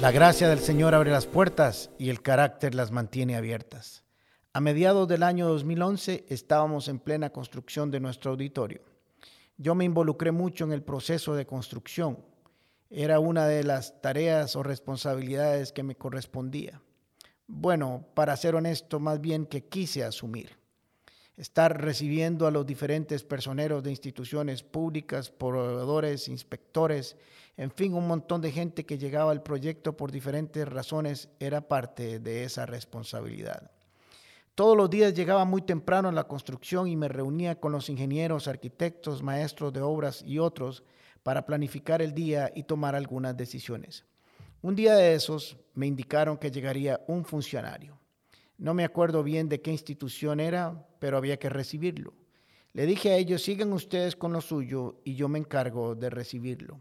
La gracia del Señor abre las puertas y el carácter las mantiene abiertas. A mediados del año 2011 estábamos en plena construcción de nuestro auditorio. Yo me involucré mucho en el proceso de construcción. Era una de las tareas o responsabilidades que me correspondía. Bueno, para ser honesto, más bien que quise asumir. Estar recibiendo a los diferentes personeros de instituciones públicas, proveedores, inspectores, en fin, un montón de gente que llegaba al proyecto por diferentes razones era parte de esa responsabilidad. Todos los días llegaba muy temprano a la construcción y me reunía con los ingenieros, arquitectos, maestros de obras y otros para planificar el día y tomar algunas decisiones. Un día de esos me indicaron que llegaría un funcionario. No me acuerdo bien de qué institución era, pero había que recibirlo. Le dije a ellos, sigan ustedes con lo suyo y yo me encargo de recibirlo.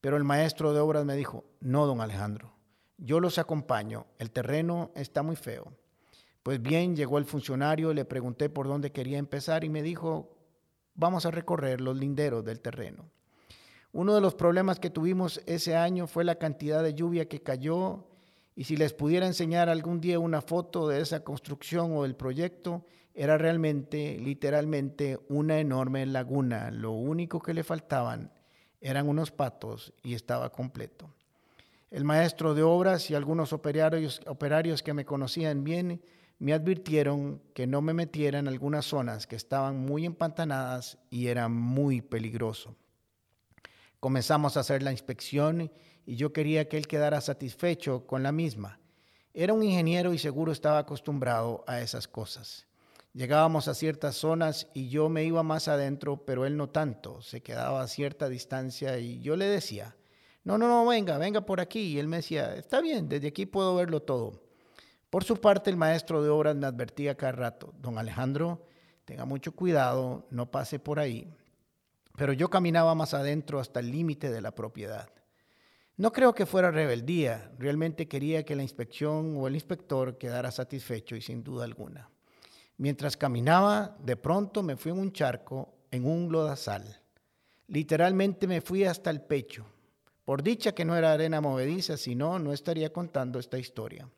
Pero el maestro de obras me dijo, no, don Alejandro, yo los acompaño, el terreno está muy feo. Pues bien, llegó el funcionario, le pregunté por dónde quería empezar y me dijo, vamos a recorrer los linderos del terreno. Uno de los problemas que tuvimos ese año fue la cantidad de lluvia que cayó y si les pudiera enseñar algún día una foto de esa construcción o del proyecto, era realmente, literalmente, una enorme laguna. Lo único que le faltaban eran unos patos y estaba completo. El maestro de obras y algunos operarios, operarios que me conocían bien me advirtieron que no me metiera en algunas zonas que estaban muy empantanadas y era muy peligroso. Comenzamos a hacer la inspección y yo quería que él quedara satisfecho con la misma. Era un ingeniero y seguro estaba acostumbrado a esas cosas. Llegábamos a ciertas zonas y yo me iba más adentro, pero él no tanto, se quedaba a cierta distancia y yo le decía, no, no, no, venga, venga por aquí. Y él me decía, está bien, desde aquí puedo verlo todo. Por su parte, el maestro de obras me advertía cada rato, don Alejandro, tenga mucho cuidado, no pase por ahí. Pero yo caminaba más adentro hasta el límite de la propiedad. No creo que fuera rebeldía, realmente quería que la inspección o el inspector quedara satisfecho y sin duda alguna. Mientras caminaba, de pronto me fui en un charco, en un lodazal. Literalmente me fui hasta el pecho. Por dicha que no era arena movediza, si no, no estaría contando esta historia.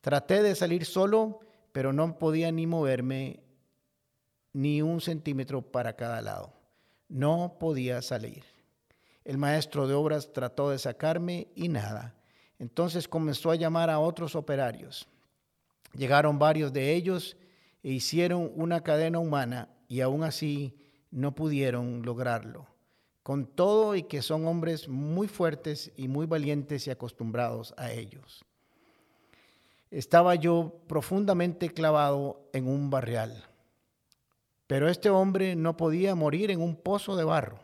Traté de salir solo, pero no podía ni moverme ni un centímetro para cada lado. No podía salir. El maestro de obras trató de sacarme y nada. Entonces comenzó a llamar a otros operarios. Llegaron varios de ellos e hicieron una cadena humana y aún así no pudieron lograrlo. Con todo y que son hombres muy fuertes y muy valientes y acostumbrados a ellos. Estaba yo profundamente clavado en un barrial. Pero este hombre no podía morir en un pozo de barro.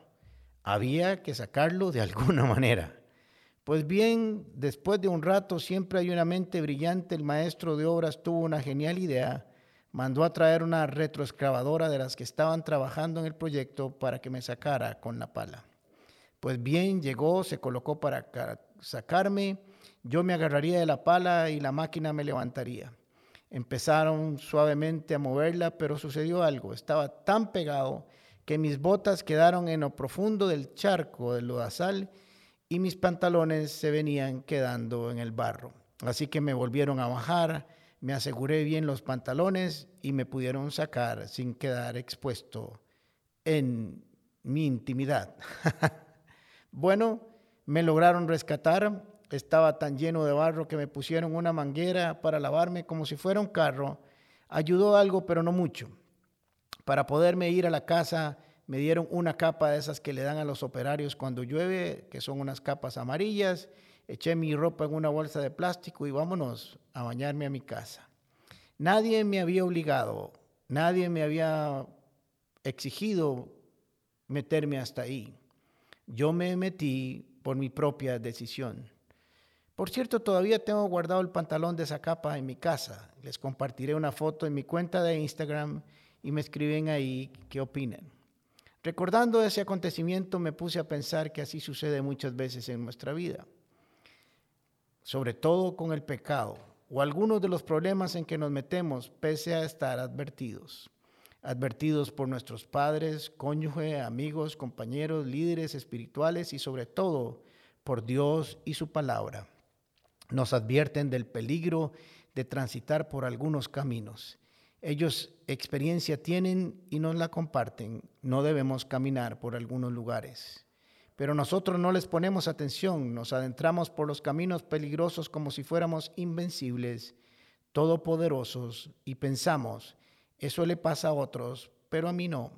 Había que sacarlo de alguna manera. Pues bien, después de un rato, siempre hay una mente brillante, el maestro de obras tuvo una genial idea mandó a traer una retroexcavadora de las que estaban trabajando en el proyecto para que me sacara con la pala. Pues bien, llegó, se colocó para sacarme, yo me agarraría de la pala y la máquina me levantaría. Empezaron suavemente a moverla, pero sucedió algo. Estaba tan pegado que mis botas quedaron en lo profundo del charco del lodazal y mis pantalones se venían quedando en el barro. Así que me volvieron a bajar me aseguré bien los pantalones y me pudieron sacar sin quedar expuesto en mi intimidad. bueno, me lograron rescatar. Estaba tan lleno de barro que me pusieron una manguera para lavarme como si fuera un carro. Ayudó algo, pero no mucho. Para poderme ir a la casa, me dieron una capa de esas que le dan a los operarios cuando llueve, que son unas capas amarillas, eché mi ropa en una bolsa de plástico y vámonos a bañarme a mi casa. Nadie me había obligado, nadie me había exigido meterme hasta ahí. Yo me metí por mi propia decisión. Por cierto, todavía tengo guardado el pantalón de esa capa en mi casa. Les compartiré una foto en mi cuenta de Instagram y me escriben ahí qué opinan. Recordando ese acontecimiento me puse a pensar que así sucede muchas veces en nuestra vida sobre todo con el pecado o algunos de los problemas en que nos metemos, pese a estar advertidos. Advertidos por nuestros padres, cónyuge, amigos, compañeros, líderes espirituales y sobre todo por Dios y su palabra. Nos advierten del peligro de transitar por algunos caminos. Ellos experiencia tienen y nos la comparten. No debemos caminar por algunos lugares. Pero nosotros no les ponemos atención, nos adentramos por los caminos peligrosos como si fuéramos invencibles, todopoderosos, y pensamos, eso le pasa a otros, pero a mí no.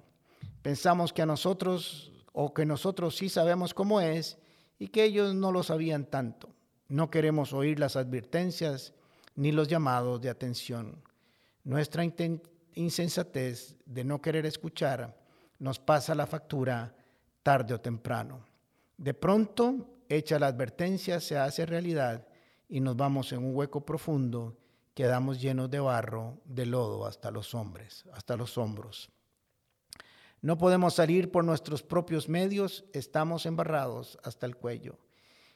Pensamos que a nosotros o que nosotros sí sabemos cómo es y que ellos no lo sabían tanto. No queremos oír las advertencias ni los llamados de atención. Nuestra insensatez de no querer escuchar nos pasa la factura tarde o temprano. De pronto, hecha la advertencia, se hace realidad y nos vamos en un hueco profundo, quedamos llenos de barro, de lodo hasta los hombres, hasta los hombros. No podemos salir por nuestros propios medios, estamos embarrados hasta el cuello.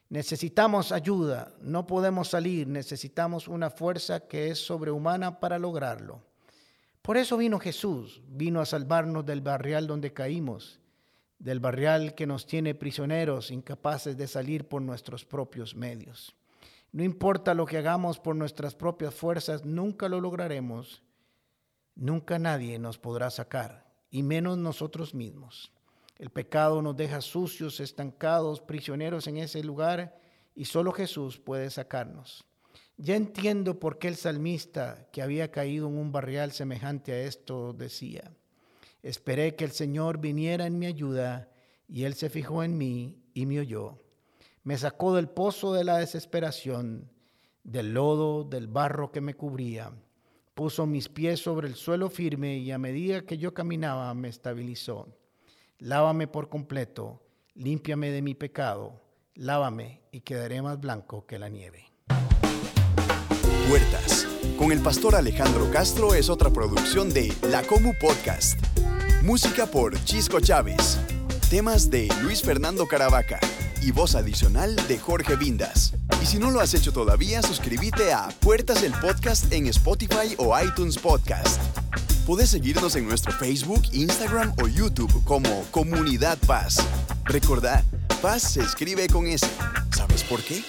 Necesitamos ayuda, no podemos salir, necesitamos una fuerza que es sobrehumana para lograrlo. Por eso vino Jesús, vino a salvarnos del barrial donde caímos, del barrial que nos tiene prisioneros, incapaces de salir por nuestros propios medios. No importa lo que hagamos por nuestras propias fuerzas, nunca lo lograremos, nunca nadie nos podrá sacar y menos nosotros mismos. El pecado nos deja sucios, estancados, prisioneros en ese lugar y solo Jesús puede sacarnos. Ya entiendo por qué el salmista que había caído en un barrial semejante a esto decía, esperé que el Señor viniera en mi ayuda y Él se fijó en mí y me oyó. Me sacó del pozo de la desesperación, del lodo, del barro que me cubría puso mis pies sobre el suelo firme y a medida que yo caminaba me estabilizó. Lávame por completo, límpiame de mi pecado, lávame y quedaré más blanco que la nieve. Puertas, con el pastor Alejandro Castro es otra producción de La Comu Podcast. Música por Chisco Chávez. Temas de Luis Fernando Caravaca y voz adicional de Jorge Vindas. Y si no lo has hecho todavía, suscríbete a Puertas el Podcast en Spotify o iTunes Podcast. Puedes seguirnos en nuestro Facebook, Instagram o YouTube como Comunidad Paz. Recordad, Paz se escribe con S. ¿Sabes por qué?